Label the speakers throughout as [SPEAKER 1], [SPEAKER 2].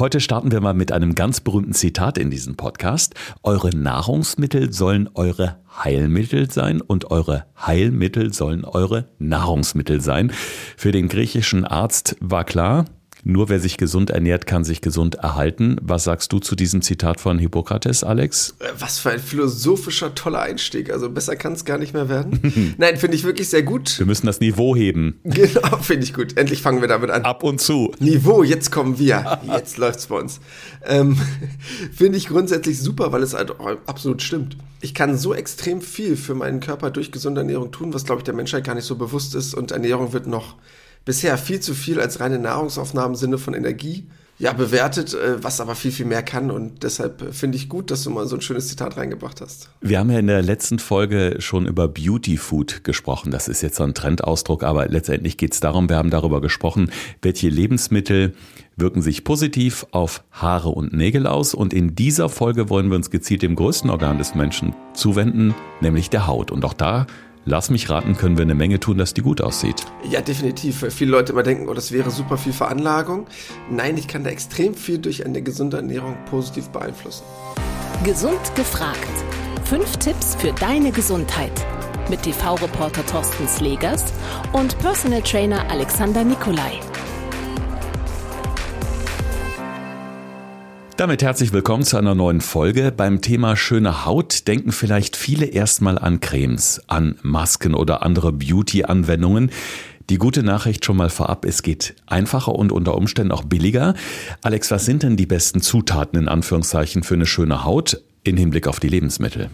[SPEAKER 1] Heute starten wir mal mit einem ganz berühmten Zitat in diesem Podcast. Eure Nahrungsmittel sollen eure Heilmittel sein und eure Heilmittel sollen eure Nahrungsmittel sein. Für den griechischen Arzt war klar, nur wer sich gesund ernährt, kann sich gesund erhalten. Was sagst du zu diesem Zitat von Hippokrates, Alex?
[SPEAKER 2] Äh, was für ein philosophischer, toller Einstieg. Also besser kann es gar nicht mehr werden. Nein, finde ich wirklich sehr gut.
[SPEAKER 1] Wir müssen das Niveau heben.
[SPEAKER 2] Genau, finde ich gut. Endlich fangen wir damit an.
[SPEAKER 1] Ab und zu.
[SPEAKER 2] Niveau, jetzt kommen wir. Jetzt läuft's bei uns. Ähm, finde ich grundsätzlich super, weil es halt absolut stimmt. Ich kann so extrem viel für meinen Körper durch gesunde Ernährung tun, was, glaube ich, der Menschheit gar nicht so bewusst ist. Und Ernährung wird noch bisher viel zu viel als reine Nahrungsaufnahme im Sinne von Energie ja, bewertet, äh, was aber viel, viel mehr kann. Und deshalb finde ich gut, dass du mal so ein schönes Zitat reingebracht hast.
[SPEAKER 1] Wir haben ja in der letzten Folge schon über Beauty Food gesprochen. Das ist jetzt so ein Trendausdruck, aber letztendlich geht es darum, wir haben darüber gesprochen, welche Lebensmittel wirken sich positiv auf Haare und Nägel aus. Und in dieser Folge wollen wir uns gezielt dem größten Organ des Menschen zuwenden, nämlich der Haut. Und auch da Lass mich raten, können wir eine Menge tun, dass die gut aussieht.
[SPEAKER 2] Ja, definitiv. Viele Leute immer denken, oh, das wäre super viel Veranlagung. Nein, ich kann da extrem viel durch eine gesunde Ernährung positiv beeinflussen.
[SPEAKER 3] Gesund gefragt. Fünf Tipps für deine Gesundheit. Mit TV-Reporter Thorsten Slegers und Personal Trainer Alexander Nikolai.
[SPEAKER 1] Damit herzlich willkommen zu einer neuen Folge. Beim Thema schöne Haut denken vielleicht viele erstmal an Cremes, an Masken oder andere Beauty-Anwendungen. Die gute Nachricht schon mal vorab, es geht einfacher und unter Umständen auch billiger. Alex, was sind denn die besten Zutaten in Anführungszeichen für eine schöne Haut im Hinblick auf die Lebensmittel?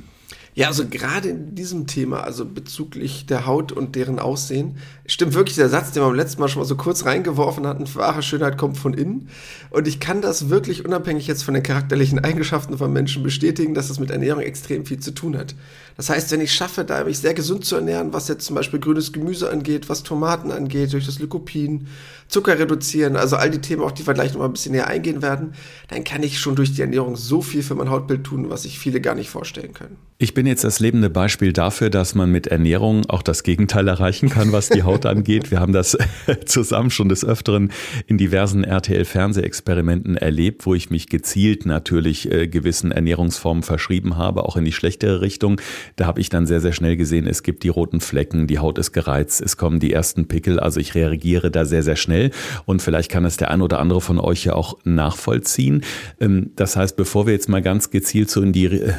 [SPEAKER 2] Ja, also gerade in diesem Thema, also bezüglich der Haut und deren Aussehen, stimmt wirklich der Satz, den wir beim letzten Mal schon mal so kurz reingeworfen hatten, wahre Schönheit kommt von innen. Und ich kann das wirklich unabhängig jetzt von den charakterlichen Eigenschaften von Menschen bestätigen, dass das mit Ernährung extrem viel zu tun hat. Das heißt, wenn ich schaffe, da mich sehr gesund zu ernähren, was jetzt zum Beispiel grünes Gemüse angeht, was Tomaten angeht, durch das Lycopin, Zucker reduzieren, also all die Themen, auf die wir gleich noch mal ein bisschen näher eingehen werden, dann kann ich schon durch die Ernährung so viel für mein Hautbild tun, was sich viele gar nicht vorstellen können.
[SPEAKER 1] Ich bin jetzt das lebende Beispiel dafür, dass man mit Ernährung auch das Gegenteil erreichen kann, was die Haut angeht. Wir haben das zusammen schon des Öfteren in diversen RTL-Fernsehexperimenten erlebt, wo ich mich gezielt natürlich äh, gewissen Ernährungsformen verschrieben habe, auch in die schlechtere Richtung. Da habe ich dann sehr, sehr schnell gesehen, es gibt die roten Flecken, die Haut ist gereizt, es kommen die ersten Pickel. Also ich reagiere da sehr, sehr schnell und vielleicht kann es der ein oder andere von euch ja auch nachvollziehen. Ähm, das heißt, bevor wir jetzt mal ganz gezielt so in die äh,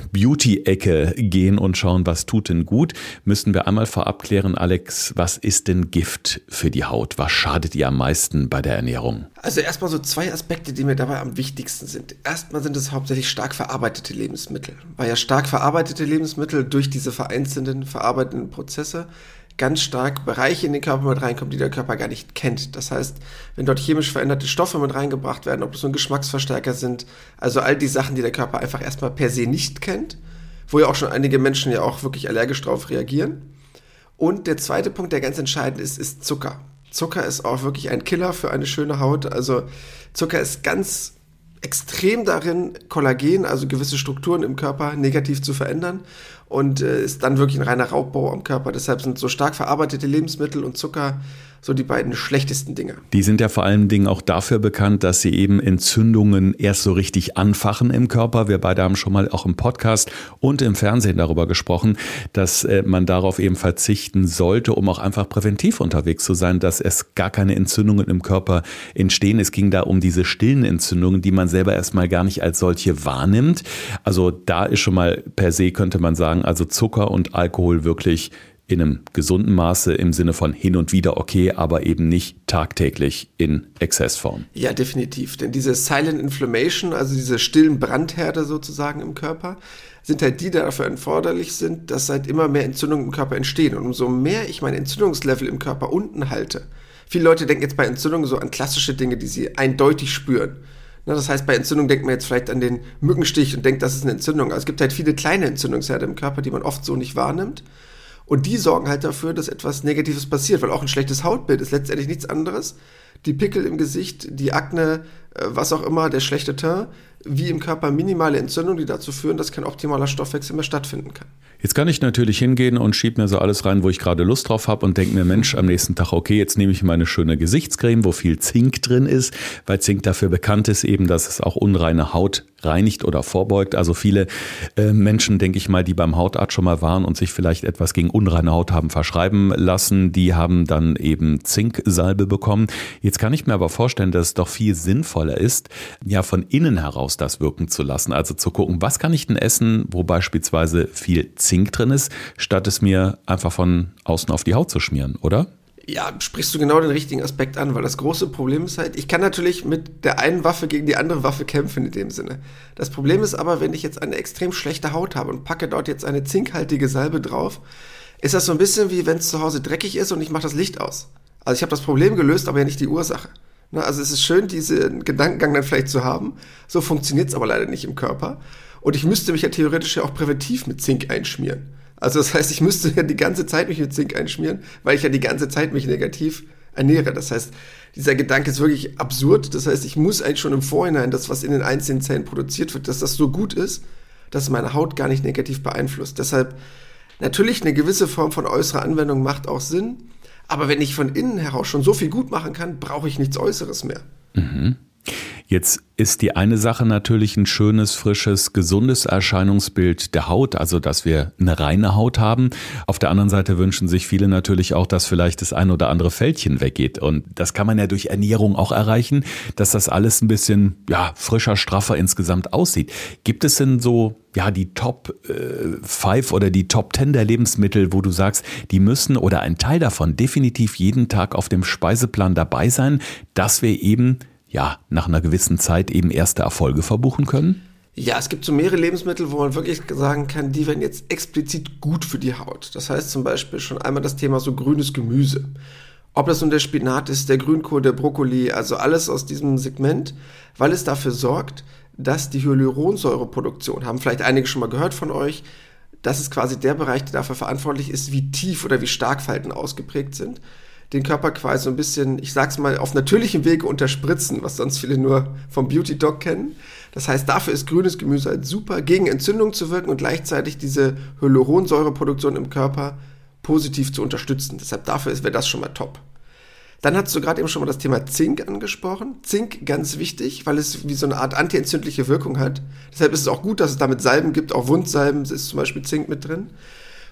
[SPEAKER 1] Gehen und schauen, was tut denn gut, müssen wir einmal vorab klären, Alex, was ist denn Gift für die Haut? Was schadet ihr am meisten bei der Ernährung?
[SPEAKER 2] Also erstmal so zwei Aspekte, die mir dabei am wichtigsten sind. Erstmal sind es hauptsächlich stark verarbeitete Lebensmittel, weil ja stark verarbeitete Lebensmittel durch diese vereinzelten verarbeitenden Prozesse ganz stark Bereiche in den Körper mit reinkommen, die der Körper gar nicht kennt. Das heißt, wenn dort chemisch veränderte Stoffe mit reingebracht werden, ob das ein Geschmacksverstärker sind, also all die Sachen, die der Körper einfach erstmal per se nicht kennt, wo ja auch schon einige Menschen ja auch wirklich allergisch drauf reagieren. Und der zweite Punkt, der ganz entscheidend ist, ist Zucker. Zucker ist auch wirklich ein Killer für eine schöne Haut. Also Zucker ist ganz extrem darin, Kollagen, also gewisse Strukturen im Körper negativ zu verändern und äh, ist dann wirklich ein reiner Raubbau am Körper. Deshalb sind so stark verarbeitete Lebensmittel und Zucker so die beiden schlechtesten Dinge.
[SPEAKER 1] Die sind ja vor allen Dingen auch dafür bekannt, dass sie eben Entzündungen erst so richtig anfachen im Körper. Wir beide haben schon mal auch im Podcast und im Fernsehen darüber gesprochen, dass äh, man darauf eben verzichten sollte, um auch einfach präventiv unterwegs zu sein, dass es gar keine Entzündungen im Körper entstehen. Es ging da um diese stillen Entzündungen, die man selber erstmal gar nicht als solche wahrnimmt. Also da ist schon mal per se, könnte man sagen, also Zucker und Alkohol wirklich in einem gesunden Maße im Sinne von hin und wieder okay, aber eben nicht tagtäglich in Exzessform.
[SPEAKER 2] Ja, definitiv. Denn diese Silent Inflammation, also diese stillen Brandherde sozusagen im Körper, sind halt die, die dafür erforderlich sind, dass halt immer mehr Entzündungen im Körper entstehen. Und umso mehr ich mein Entzündungslevel im Körper unten halte, viele Leute denken jetzt bei Entzündungen so an klassische Dinge, die sie eindeutig spüren. Das heißt, bei Entzündung denkt man jetzt vielleicht an den Mückenstich und denkt, das ist eine Entzündung. Also es gibt halt viele kleine Entzündungsherde im Körper, die man oft so nicht wahrnimmt. Und die sorgen halt dafür, dass etwas Negatives passiert, weil auch ein schlechtes Hautbild ist letztendlich nichts anderes. die Pickel im Gesicht, die Akne, was auch immer, der schlechte Teint, wie im Körper minimale Entzündungen, die dazu führen, dass kein optimaler Stoffwechsel mehr stattfinden kann.
[SPEAKER 1] Jetzt kann ich natürlich hingehen und schieb mir so alles rein, wo ich gerade Lust drauf habe und denke mir, Mensch, am nächsten Tag, okay, jetzt nehme ich meine schöne Gesichtscreme, wo viel Zink drin ist, weil Zink dafür bekannt ist eben, dass es auch unreine Haut reinigt oder vorbeugt. Also viele äh, Menschen, denke ich mal, die beim Hautarzt schon mal waren und sich vielleicht etwas gegen unreine Haut haben verschreiben lassen, die haben dann eben Zinksalbe bekommen. Jetzt kann ich mir aber vorstellen, dass es doch viel sinnvoller ist, ja von innen heraus das wirken zu lassen. Also zu gucken, was kann ich denn essen, wo beispielsweise viel Zink Zink drin ist, statt es mir einfach von außen auf die Haut zu schmieren, oder?
[SPEAKER 2] Ja, sprichst du genau den richtigen Aspekt an, weil das große Problem ist halt, ich kann natürlich mit der einen Waffe gegen die andere Waffe kämpfen in dem Sinne. Das Problem ist aber, wenn ich jetzt eine extrem schlechte Haut habe und packe dort jetzt eine zinkhaltige Salbe drauf, ist das so ein bisschen wie wenn es zu Hause dreckig ist und ich mache das Licht aus. Also ich habe das Problem gelöst, aber ja nicht die Ursache. Ne, also es ist schön, diesen Gedankengang dann vielleicht zu haben. So funktioniert es aber leider nicht im Körper. Und ich müsste mich ja theoretisch ja auch präventiv mit Zink einschmieren. Also das heißt, ich müsste ja die ganze Zeit mich mit Zink einschmieren, weil ich ja die ganze Zeit mich negativ ernähre. Das heißt, dieser Gedanke ist wirklich absurd. Das heißt, ich muss eigentlich schon im Vorhinein das, was in den einzelnen Zellen produziert wird, dass das so gut ist, dass meine Haut gar nicht negativ beeinflusst. Deshalb natürlich eine gewisse Form von äußerer Anwendung macht auch Sinn. Aber wenn ich von innen heraus schon so viel gut machen kann, brauche ich nichts Äußeres mehr.
[SPEAKER 1] Mhm. Jetzt ist die eine Sache natürlich ein schönes, frisches, gesundes Erscheinungsbild der Haut, also dass wir eine reine Haut haben. Auf der anderen Seite wünschen sich viele natürlich auch, dass vielleicht das ein oder andere Fältchen weggeht. Und das kann man ja durch Ernährung auch erreichen, dass das alles ein bisschen ja, frischer, straffer insgesamt aussieht. Gibt es denn so ja, die Top 5 äh, oder die Top 10 der Lebensmittel, wo du sagst, die müssen oder ein Teil davon definitiv jeden Tag auf dem Speiseplan dabei sein, dass wir eben ja, nach einer gewissen Zeit eben erste Erfolge verbuchen können?
[SPEAKER 2] Ja, es gibt so mehrere Lebensmittel, wo man wirklich sagen kann, die werden jetzt explizit gut für die Haut. Das heißt zum Beispiel schon einmal das Thema so grünes Gemüse. Ob das nun der Spinat ist, der Grünkohl, der Brokkoli, also alles aus diesem Segment, weil es dafür sorgt, dass die Hyaluronsäureproduktion, haben vielleicht einige schon mal gehört von euch, das ist quasi der Bereich, der dafür verantwortlich ist, wie tief oder wie stark Falten ausgeprägt sind den Körper quasi so ein bisschen, ich sag's mal, auf natürlichem Wege unterspritzen, was sonst viele nur vom Beauty Dog kennen. Das heißt, dafür ist grünes Gemüse halt super, gegen Entzündung zu wirken und gleichzeitig diese Hyaluronsäureproduktion im Körper positiv zu unterstützen. Deshalb dafür wäre das schon mal top. Dann hast du gerade eben schon mal das Thema Zink angesprochen. Zink ganz wichtig, weil es wie so eine Art antientzündliche Wirkung hat. Deshalb ist es auch gut, dass es damit Salben gibt, auch Wundsalben ist zum Beispiel Zink mit drin.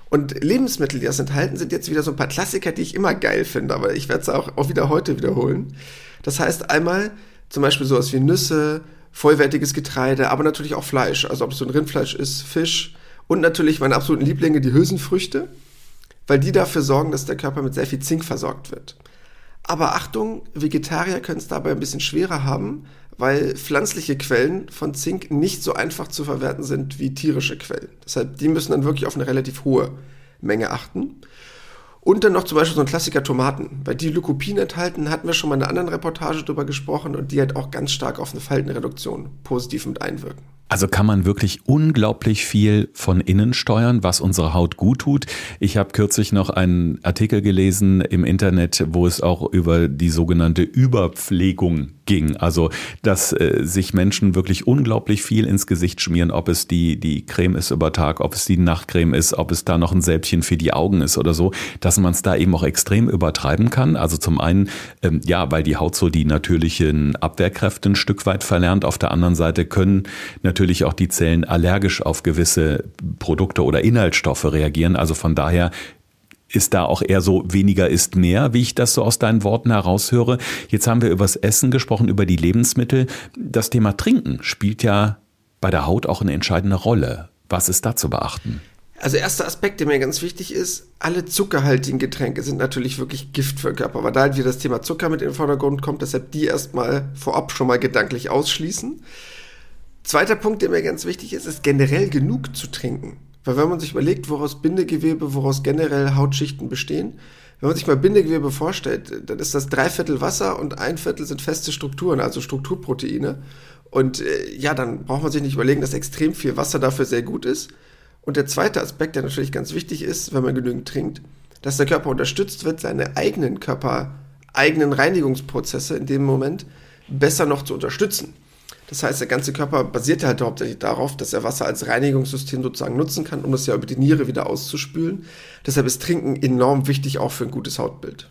[SPEAKER 2] Und Lebensmittel, die das enthalten, sind jetzt wieder so ein paar Klassiker, die ich immer geil finde, aber ich werde es auch, auch wieder heute wiederholen. Das heißt einmal zum Beispiel sowas wie Nüsse, vollwertiges Getreide, aber natürlich auch Fleisch. Also ob es so ein Rindfleisch ist, Fisch und natürlich meine absoluten Lieblinge, die Hülsenfrüchte, weil die dafür sorgen, dass der Körper mit sehr viel Zink versorgt wird. Aber Achtung, Vegetarier können es dabei ein bisschen schwerer haben, weil pflanzliche Quellen von Zink nicht so einfach zu verwerten sind wie tierische Quellen. Deshalb, die müssen dann wirklich auf eine relativ hohe Menge achten. Und dann noch zum Beispiel so ein Klassiker Tomaten. Weil die Lycopin enthalten, hatten wir schon mal in einer anderen Reportage drüber gesprochen und die halt auch ganz stark auf eine Faltenreduktion positiv mit einwirken.
[SPEAKER 1] Also kann man wirklich unglaublich viel von innen steuern, was unsere Haut gut tut. Ich habe kürzlich noch einen Artikel gelesen im Internet, wo es auch über die sogenannte Überpflegung ging. Also, dass äh, sich Menschen wirklich unglaublich viel ins Gesicht schmieren, ob es die, die Creme ist über Tag, ob es die Nachtcreme ist, ob es da noch ein Säbchen für die Augen ist oder so, dass man es da eben auch extrem übertreiben kann. Also zum einen, ähm, ja, weil die Haut so die natürlichen Abwehrkräfte ein Stück weit verlernt. Auf der anderen Seite können natürlich auch die Zellen allergisch auf gewisse Produkte oder Inhaltsstoffe reagieren. Also von daher ist da auch eher so weniger ist mehr, wie ich das so aus deinen Worten heraushöre. Jetzt haben wir übers Essen gesprochen, über die Lebensmittel. Das Thema Trinken spielt ja bei der Haut auch eine entscheidende Rolle. Was ist da zu beachten?
[SPEAKER 2] Also erster Aspekt, der mir ganz wichtig ist, alle zuckerhaltigen Getränke sind natürlich wirklich Gift für den Körper, weil da halt wieder das Thema Zucker mit in den Vordergrund kommt, deshalb die erstmal vorab schon mal gedanklich ausschließen. Zweiter Punkt, der mir ganz wichtig ist, ist generell genug zu trinken. Weil wenn man sich überlegt, woraus Bindegewebe, woraus generell Hautschichten bestehen, wenn man sich mal Bindegewebe vorstellt, dann ist das drei Viertel Wasser und ein Viertel sind feste Strukturen, also Strukturproteine. Und äh, ja, dann braucht man sich nicht überlegen, dass extrem viel Wasser dafür sehr gut ist. Und der zweite Aspekt, der natürlich ganz wichtig ist, wenn man genügend trinkt, dass der Körper unterstützt wird, seine eigenen Körper eigenen Reinigungsprozesse in dem Moment besser noch zu unterstützen. Das heißt, der ganze Körper basiert halt hauptsächlich darauf, dass er Wasser als Reinigungssystem sozusagen nutzen kann, um das ja über die Niere wieder auszuspülen. Deshalb ist Trinken enorm wichtig auch für ein gutes Hautbild.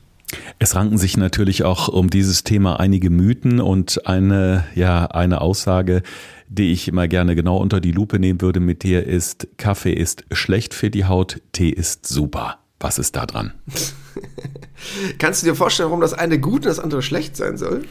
[SPEAKER 1] Es ranken sich natürlich auch um dieses Thema einige Mythen und eine, ja, eine Aussage, die ich immer gerne genau unter die Lupe nehmen würde mit dir ist, Kaffee ist schlecht für die Haut, Tee ist super. Was ist da dran?
[SPEAKER 2] Kannst du dir vorstellen, warum das eine gut und das andere schlecht sein soll?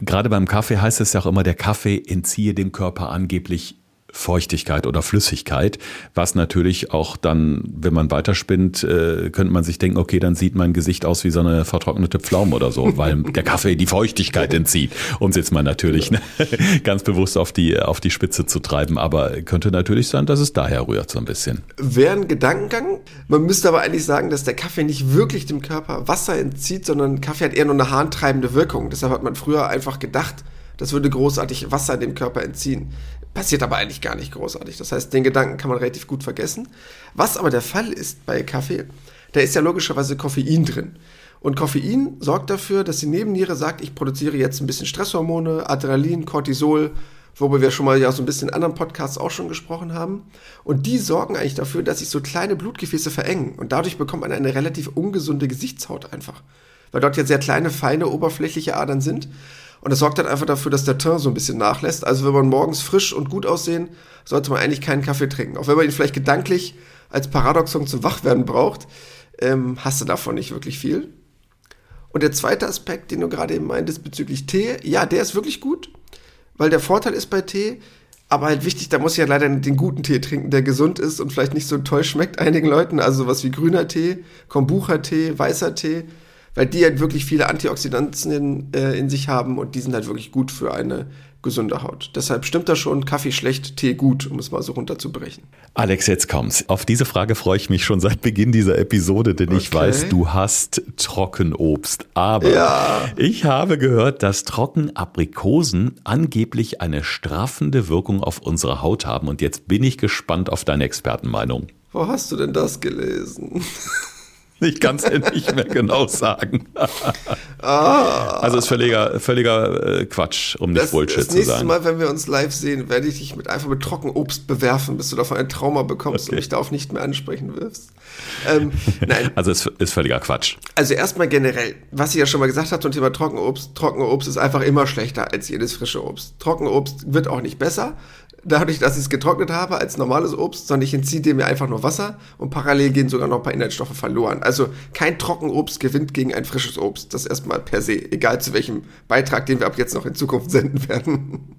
[SPEAKER 1] Gerade beim Kaffee heißt es ja auch immer, der Kaffee entziehe dem Körper angeblich Feuchtigkeit oder Flüssigkeit, was natürlich auch dann, wenn man weiterspinnt, äh, könnte man sich denken, okay, dann sieht mein Gesicht aus wie so eine vertrocknete Pflaume oder so, weil der Kaffee die Feuchtigkeit entzieht, um es jetzt mal natürlich ne, ganz bewusst auf die, auf die Spitze zu treiben. Aber könnte natürlich sein, dass es daher rührt so ein bisschen.
[SPEAKER 2] Wäre ein Gedankengang. Man müsste aber eigentlich sagen, dass der Kaffee nicht wirklich dem Körper Wasser entzieht, sondern Kaffee hat eher nur eine harntreibende Wirkung. Deshalb hat man früher einfach gedacht, das würde großartig Wasser dem Körper entziehen. Passiert aber eigentlich gar nicht großartig. Das heißt, den Gedanken kann man relativ gut vergessen. Was aber der Fall ist bei Kaffee, da ist ja logischerweise Koffein drin. Und Koffein sorgt dafür, dass die Nebenniere sagt, ich produziere jetzt ein bisschen Stresshormone, Adrenalin, Cortisol, worüber wir schon mal ja so ein bisschen in anderen Podcasts auch schon gesprochen haben. Und die sorgen eigentlich dafür, dass sich so kleine Blutgefäße verengen. Und dadurch bekommt man eine relativ ungesunde Gesichtshaut einfach. Weil dort ja sehr kleine, feine, oberflächliche Adern sind. Und das sorgt dann einfach dafür, dass der Teint so ein bisschen nachlässt. Also wenn man morgens frisch und gut aussehen, sollte man eigentlich keinen Kaffee trinken. Auch wenn man ihn vielleicht gedanklich als Paradoxon zum Wachwerden braucht, ähm, hast du davon nicht wirklich viel. Und der zweite Aspekt, den du gerade eben meintest bezüglich Tee, ja, der ist wirklich gut, weil der Vorteil ist bei Tee, aber halt wichtig, da muss ich ja leider den guten Tee trinken, der gesund ist und vielleicht nicht so toll schmeckt einigen Leuten. Also sowas wie grüner Tee, Kombucha-Tee, weißer Tee weil die halt wirklich viele Antioxidantien in, äh, in sich haben und die sind halt wirklich gut für eine gesunde Haut. Deshalb stimmt das schon, Kaffee schlecht, Tee gut, um es mal so runterzubrechen.
[SPEAKER 1] Alex, jetzt kommt's. Auf diese Frage freue ich mich schon seit Beginn dieser Episode, denn okay. ich weiß, du hast Trockenobst. Aber ja. ich habe gehört, dass Trockenaprikosen angeblich eine straffende Wirkung auf unsere Haut haben. Und jetzt bin ich gespannt auf deine Expertenmeinung.
[SPEAKER 2] Wo hast du denn das gelesen?
[SPEAKER 1] Ich kann es nicht mehr genau sagen. ah. Also ist völliger, völliger äh, Quatsch, um nicht das, Bullshit
[SPEAKER 2] zu
[SPEAKER 1] sagen. Das
[SPEAKER 2] nächste Mal, wenn wir uns live sehen, werde ich dich mit, einfach mit Trockenobst bewerfen, bis du davon ein Trauma bekommst okay. und mich darauf nicht mehr ansprechen wirst.
[SPEAKER 1] Ähm, nein. Also ist, ist völliger Quatsch.
[SPEAKER 2] Also erstmal generell, was ich ja schon mal gesagt habe zum Thema Trockenobst. Trockenobst ist einfach immer schlechter als jedes frische Obst. Trockenobst wird auch nicht besser dadurch, dass ich es getrocknet habe als normales Obst, sondern ich entziehe dem ja einfach nur Wasser und parallel gehen sogar noch ein paar Inhaltsstoffe verloren. Also kein Trockenobst gewinnt gegen ein frisches Obst. Das erstmal per se, egal zu welchem Beitrag, den wir ab jetzt noch in Zukunft senden werden.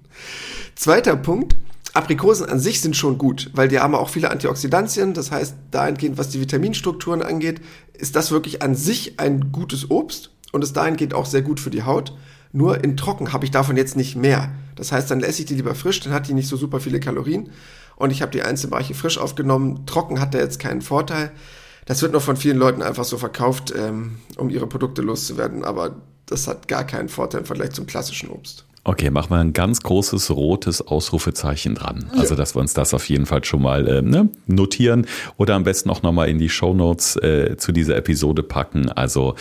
[SPEAKER 2] Zweiter Punkt. Aprikosen an sich sind schon gut, weil die haben auch viele Antioxidantien. Das heißt, dahingehend, was die Vitaminstrukturen angeht, ist das wirklich an sich ein gutes Obst und ist dahingehend auch sehr gut für die Haut. Nur in trocken habe ich davon jetzt nicht mehr. Das heißt, dann esse ich die lieber frisch, dann hat die nicht so super viele Kalorien. Und ich habe die einzelnen Bereiche frisch aufgenommen. Trocken hat der jetzt keinen Vorteil. Das wird noch von vielen Leuten einfach so verkauft, ähm, um ihre Produkte loszuwerden. Aber das hat gar keinen Vorteil im Vergleich zum klassischen Obst.
[SPEAKER 1] Okay, machen wir ein ganz großes rotes Ausrufezeichen dran. Ja. Also, dass wir uns das auf jeden Fall schon mal äh, ne, notieren oder am besten auch nochmal in die Show Notes äh, zu dieser Episode packen. Also,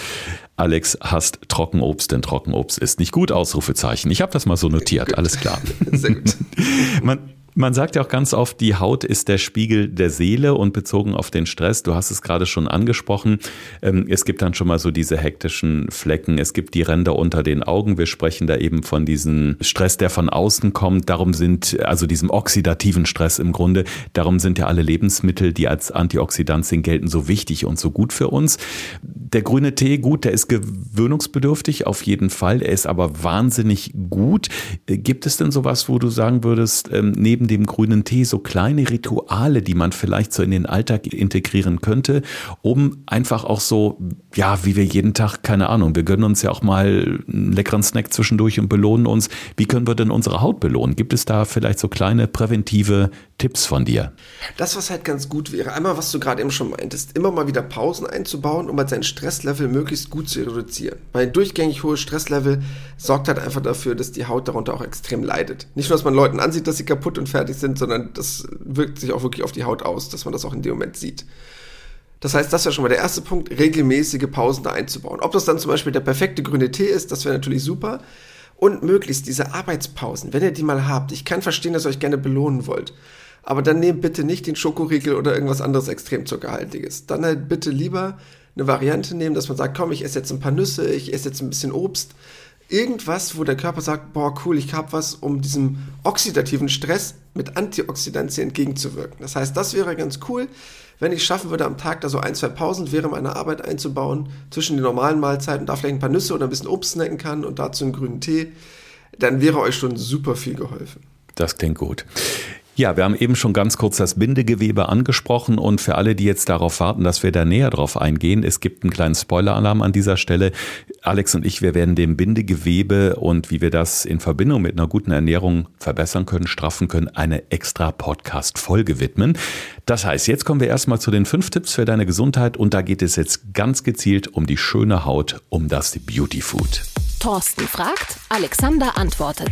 [SPEAKER 1] Alex hasst Trockenobst, denn Trockenobst ist nicht gut, Ausrufezeichen. Ich habe das mal so notiert, alles klar. Sehr gut. Man, man sagt ja auch ganz oft, die Haut ist der Spiegel der Seele und bezogen auf den Stress, du hast es gerade schon angesprochen, ähm, es gibt dann schon mal so diese hektischen Flecken, es gibt die Ränder unter den Augen, wir sprechen da eben von diesem Stress, der von außen kommt, darum sind, also diesem oxidativen Stress im Grunde, darum sind ja alle Lebensmittel, die als Antioxidantien gelten, so wichtig und so gut für uns. Der grüne Tee, gut, der ist gewöhnungsbedürftig auf jeden Fall, er ist aber wahnsinnig gut. Äh, gibt es denn sowas, wo du sagen würdest, ähm, neben dem grünen Tee so kleine Rituale, die man vielleicht so in den Alltag integrieren könnte, um einfach auch so, ja, wie wir jeden Tag, keine Ahnung, wir gönnen uns ja auch mal einen leckeren Snack zwischendurch und belohnen uns. Wie können wir denn unsere Haut belohnen? Gibt es da vielleicht so kleine präventive Tipps von dir?
[SPEAKER 2] Das, was halt ganz gut wäre, einmal, was du gerade eben schon meintest, immer mal wieder Pausen einzubauen, um halt sein Stresslevel möglichst gut zu reduzieren. Weil ein durchgängig hohes Stresslevel sorgt halt einfach dafür, dass die Haut darunter auch extrem leidet. Nicht nur, dass man Leuten ansieht, dass sie kaputt und fertig sind, sondern das wirkt sich auch wirklich auf die Haut aus, dass man das auch in dem Moment sieht. Das heißt, das wäre schon mal der erste Punkt, regelmäßige Pausen da einzubauen. Ob das dann zum Beispiel der perfekte grüne Tee ist, das wäre natürlich super. Und möglichst diese Arbeitspausen, wenn ihr die mal habt. Ich kann verstehen, dass ihr euch gerne belohnen wollt. Aber dann nehmt bitte nicht den Schokoriegel oder irgendwas anderes extrem zuckerhaltiges. Dann halt bitte lieber eine Variante nehmen, dass man sagt, komm, ich esse jetzt ein paar Nüsse, ich esse jetzt ein bisschen Obst. Irgendwas, wo der Körper sagt, boah, cool, ich habe was, um diesem oxidativen Stress mit Antioxidantien entgegenzuwirken. Das heißt, das wäre ganz cool wenn ich schaffen würde, am Tag da so ein, zwei Pausen während meiner Arbeit einzubauen, zwischen den normalen Mahlzeiten, da vielleicht ein paar Nüsse oder ein bisschen Obst snacken kann und dazu einen grünen Tee, dann wäre euch schon super viel geholfen.
[SPEAKER 1] Das klingt gut. Ja, wir haben eben schon ganz kurz das Bindegewebe angesprochen und für alle, die jetzt darauf warten, dass wir da näher drauf eingehen, es gibt einen kleinen Spoiler-Alarm an dieser Stelle. Alex und ich, wir werden dem Bindegewebe und wie wir das in Verbindung mit einer guten Ernährung verbessern können, straffen können, eine extra Podcast-Folge widmen. Das heißt, jetzt kommen wir erstmal zu den fünf Tipps für deine Gesundheit und da geht es jetzt ganz gezielt um die schöne Haut, um das Beauty Food.
[SPEAKER 3] Thorsten fragt, Alexander antwortet.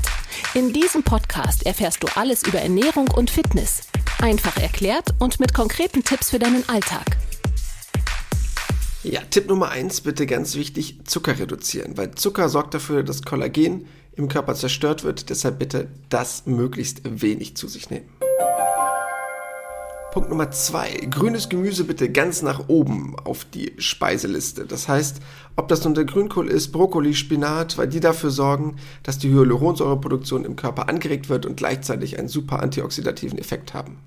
[SPEAKER 3] In diesem Podcast erfährst du alles über Ernährung und Fitness. Einfach erklärt und mit konkreten Tipps für deinen Alltag.
[SPEAKER 2] Ja, Tipp Nummer eins, bitte ganz wichtig, Zucker reduzieren, weil Zucker sorgt dafür, dass Kollagen im Körper zerstört wird. Deshalb bitte das möglichst wenig zu sich nehmen. Punkt Nummer zwei. Grünes Gemüse bitte ganz nach oben auf die Speiseliste. Das heißt, ob das nun der Grünkohl ist, Brokkoli, Spinat, weil die dafür sorgen, dass die Hyaluronsäureproduktion im Körper angeregt wird und gleichzeitig einen super antioxidativen Effekt haben.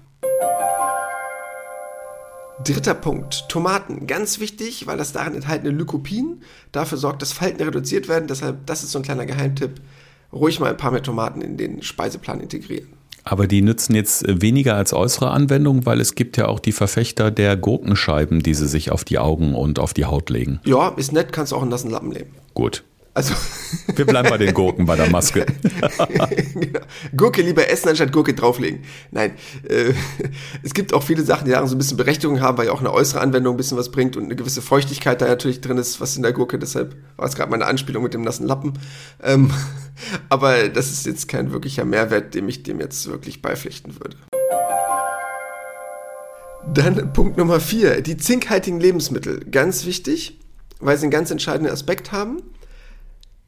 [SPEAKER 2] Dritter Punkt, Tomaten. Ganz wichtig, weil das darin enthaltene Lycopin dafür sorgt, dass Falten reduziert werden. Deshalb, das ist so ein kleiner Geheimtipp. Ruhig mal ein paar mehr Tomaten in den Speiseplan integrieren.
[SPEAKER 1] Aber die nützen jetzt weniger als äußere Anwendung, weil es gibt ja auch die Verfechter der Gurkenscheiben, die sie sich auf die Augen und auf die Haut legen.
[SPEAKER 2] Ja, ist nett, kannst du auch einen nassen Lappen nehmen.
[SPEAKER 1] Gut. Also wir bleiben bei den Gurken, bei der Maske.
[SPEAKER 2] genau. Gurke lieber essen, anstatt Gurke drauflegen. Nein, äh, es gibt auch viele Sachen, die daran so ein bisschen Berechtigung haben, weil ja auch eine äußere Anwendung ein bisschen was bringt und eine gewisse Feuchtigkeit da natürlich drin ist, was in der Gurke. Deshalb war es gerade meine Anspielung mit dem nassen Lappen. Ähm, aber das ist jetzt kein wirklicher Mehrwert, dem ich dem jetzt wirklich beipflichten würde. Dann Punkt Nummer vier, die zinkhaltigen Lebensmittel. Ganz wichtig, weil sie einen ganz entscheidenden Aspekt haben.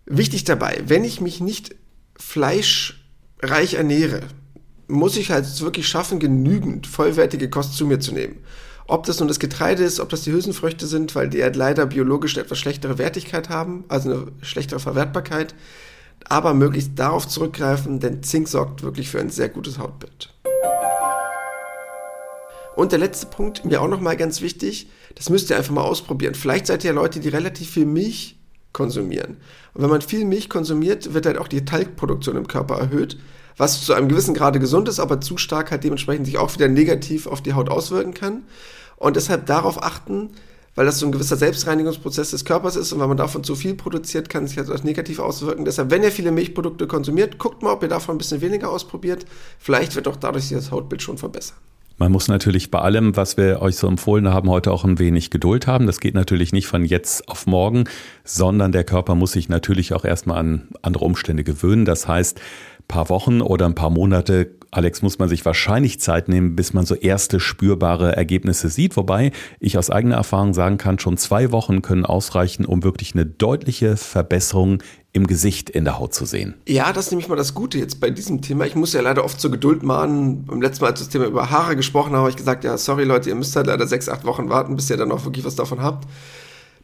[SPEAKER 2] Wichtig dabei, wenn ich mich nicht fleischreich ernähre, muss ich halt wirklich schaffen, genügend vollwertige Kost zu mir zu nehmen. Ob das nun das Getreide ist, ob das die Hülsenfrüchte sind, weil die halt leider biologisch eine etwas schlechtere Wertigkeit haben, also eine schlechtere Verwertbarkeit, aber möglichst darauf zurückgreifen, denn Zink sorgt wirklich für ein sehr gutes Hautbild. Und der letzte Punkt, mir auch nochmal ganz wichtig, das müsst ihr einfach mal ausprobieren. Vielleicht seid ihr Leute, die relativ viel Milch konsumieren. Und wenn man viel Milch konsumiert, wird halt auch die Talgproduktion im Körper erhöht, was zu einem gewissen Grade gesund ist, aber zu stark halt dementsprechend sich auch wieder negativ auf die Haut auswirken kann. Und deshalb darauf achten, weil das so ein gewisser Selbstreinigungsprozess des Körpers ist und wenn man davon zu viel produziert, kann sich das negativ auswirken. Deshalb, wenn ihr viele Milchprodukte konsumiert, guckt mal, ob ihr davon ein bisschen weniger ausprobiert. Vielleicht wird auch dadurch das Hautbild schon verbessern.
[SPEAKER 1] Man muss natürlich bei allem, was wir euch so empfohlen haben, heute auch ein wenig Geduld haben. Das geht natürlich nicht von jetzt auf morgen, sondern der Körper muss sich natürlich auch erstmal an andere Umstände gewöhnen. Das heißt, paar Wochen oder ein paar Monate Alex, muss man sich wahrscheinlich Zeit nehmen, bis man so erste spürbare Ergebnisse sieht. Wobei ich aus eigener Erfahrung sagen kann, schon zwei Wochen können ausreichen, um wirklich eine deutliche Verbesserung im Gesicht in der Haut zu sehen.
[SPEAKER 2] Ja, das ist nämlich mal das Gute jetzt bei diesem Thema. Ich muss ja leider oft zur Geduld mahnen. Beim letzten Mal, als das Thema über Haare gesprochen habe, habe ich gesagt, ja, sorry Leute, ihr müsst halt leider sechs, acht Wochen warten, bis ihr dann auch wirklich was davon habt.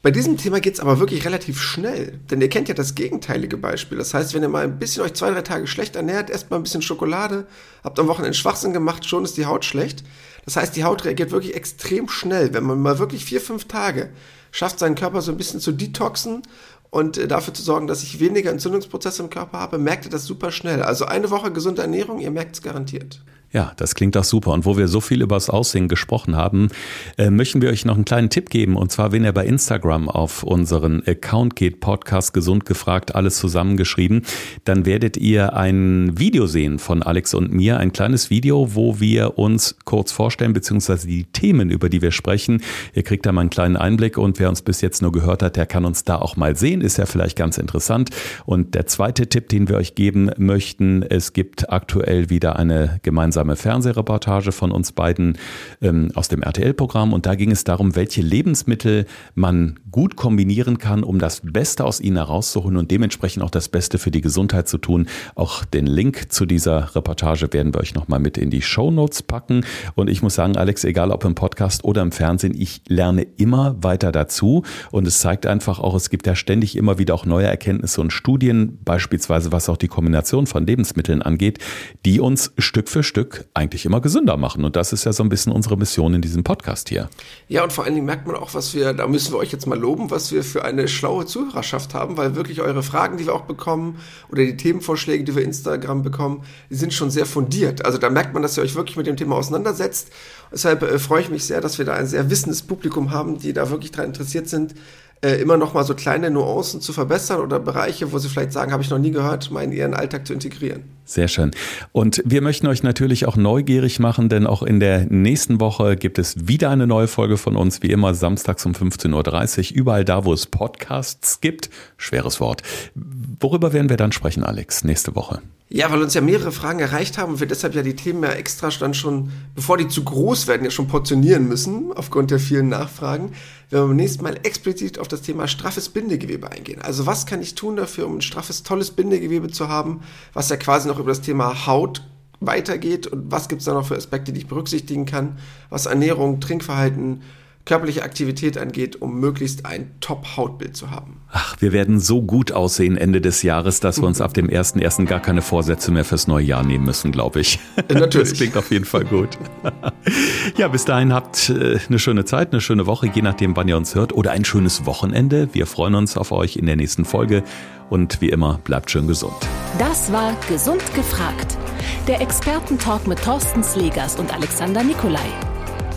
[SPEAKER 2] Bei diesem Thema geht es aber wirklich relativ schnell, denn ihr kennt ja das gegenteilige Beispiel. Das heißt, wenn ihr mal ein bisschen euch zwei, drei Tage schlecht ernährt, esst mal ein bisschen Schokolade, habt am Wochenende Schwachsinn gemacht, schon ist die Haut schlecht. Das heißt, die Haut reagiert wirklich extrem schnell. Wenn man mal wirklich vier, fünf Tage schafft, seinen Körper so ein bisschen zu detoxen und äh, dafür zu sorgen, dass ich weniger Entzündungsprozesse im Körper habe, merkt ihr das super schnell. Also eine Woche gesunde Ernährung, ihr merkt es garantiert.
[SPEAKER 1] Ja, das klingt doch super. Und wo wir so viel über das Aussehen gesprochen haben, äh, möchten wir euch noch einen kleinen Tipp geben. Und zwar, wenn ihr bei Instagram auf unseren Account geht, Podcast Gesund gefragt, alles zusammengeschrieben, dann werdet ihr ein Video sehen von Alex und mir. Ein kleines Video, wo wir uns kurz vorstellen, beziehungsweise die Themen, über die wir sprechen. Ihr kriegt da mal einen kleinen Einblick. Und wer uns bis jetzt nur gehört hat, der kann uns da auch mal sehen. Ist ja vielleicht ganz interessant. Und der zweite Tipp, den wir euch geben möchten, es gibt aktuell wieder eine gemeinsame gemeinsame Fernsehreportage von uns beiden ähm, aus dem RTL-Programm und da ging es darum, welche Lebensmittel man gut kombinieren kann, um das Beste aus ihnen herauszuholen und dementsprechend auch das Beste für die Gesundheit zu tun. Auch den Link zu dieser Reportage werden wir euch nochmal mit in die Show Notes packen. Und ich muss sagen, Alex, egal ob im Podcast oder im Fernsehen, ich lerne immer weiter dazu. Und es zeigt einfach auch, es gibt ja ständig immer wieder auch neue Erkenntnisse und Studien, beispielsweise was auch die Kombination von Lebensmitteln angeht, die uns Stück für Stück eigentlich immer gesünder machen. Und das ist ja so ein bisschen unsere Mission in diesem Podcast hier.
[SPEAKER 2] Ja, und vor allen Dingen merkt man auch, was wir, da müssen wir euch jetzt mal loben, was wir für eine schlaue Zuhörerschaft haben, weil wirklich eure Fragen, die wir auch bekommen oder die Themenvorschläge, die wir Instagram bekommen, die sind schon sehr fundiert. Also da merkt man, dass ihr euch wirklich mit dem Thema auseinandersetzt. Deshalb äh, freue ich mich sehr, dass wir da ein sehr wissendes Publikum haben, die da wirklich daran interessiert sind, äh, immer noch mal so kleine Nuancen zu verbessern oder Bereiche, wo sie vielleicht sagen, habe ich noch nie gehört, mal in ihren Alltag zu integrieren.
[SPEAKER 1] Sehr schön. Und wir möchten euch natürlich auch neugierig machen, denn auch in der nächsten Woche gibt es wieder eine neue Folge von uns, wie immer samstags um 15.30 Uhr, überall da, wo es Podcasts gibt. Schweres Wort. Worüber werden wir dann sprechen, Alex, nächste Woche?
[SPEAKER 2] Ja, weil uns ja mehrere Fragen erreicht haben und wir deshalb ja die Themen ja extra dann schon, bevor die zu groß werden, ja schon portionieren müssen, aufgrund der vielen Nachfragen, werden wir beim nächsten Mal explizit auf das Thema straffes Bindegewebe eingehen. Also was kann ich tun dafür, um ein straffes, tolles Bindegewebe zu haben, was ja quasi noch über das Thema Haut weitergeht und was gibt's da noch für Aspekte, die ich berücksichtigen kann, was Ernährung, Trinkverhalten, körperliche Aktivität angeht, um möglichst ein Top-Hautbild zu haben.
[SPEAKER 1] Ach, wir werden so gut aussehen Ende des Jahres, dass wir uns ab dem 1.1. gar keine Vorsätze mehr fürs neue Jahr nehmen müssen, glaube ich.
[SPEAKER 2] Natürlich.
[SPEAKER 1] Das klingt auf jeden Fall gut. Ja, bis dahin habt äh, eine schöne Zeit, eine schöne Woche, je nachdem, wann ihr uns hört, oder ein schönes Wochenende. Wir freuen uns auf euch in der nächsten Folge und wie immer, bleibt schön gesund.
[SPEAKER 3] Das war Gesund gefragt. Der Expertentalk mit Thorsten Slegers und Alexander Nikolai.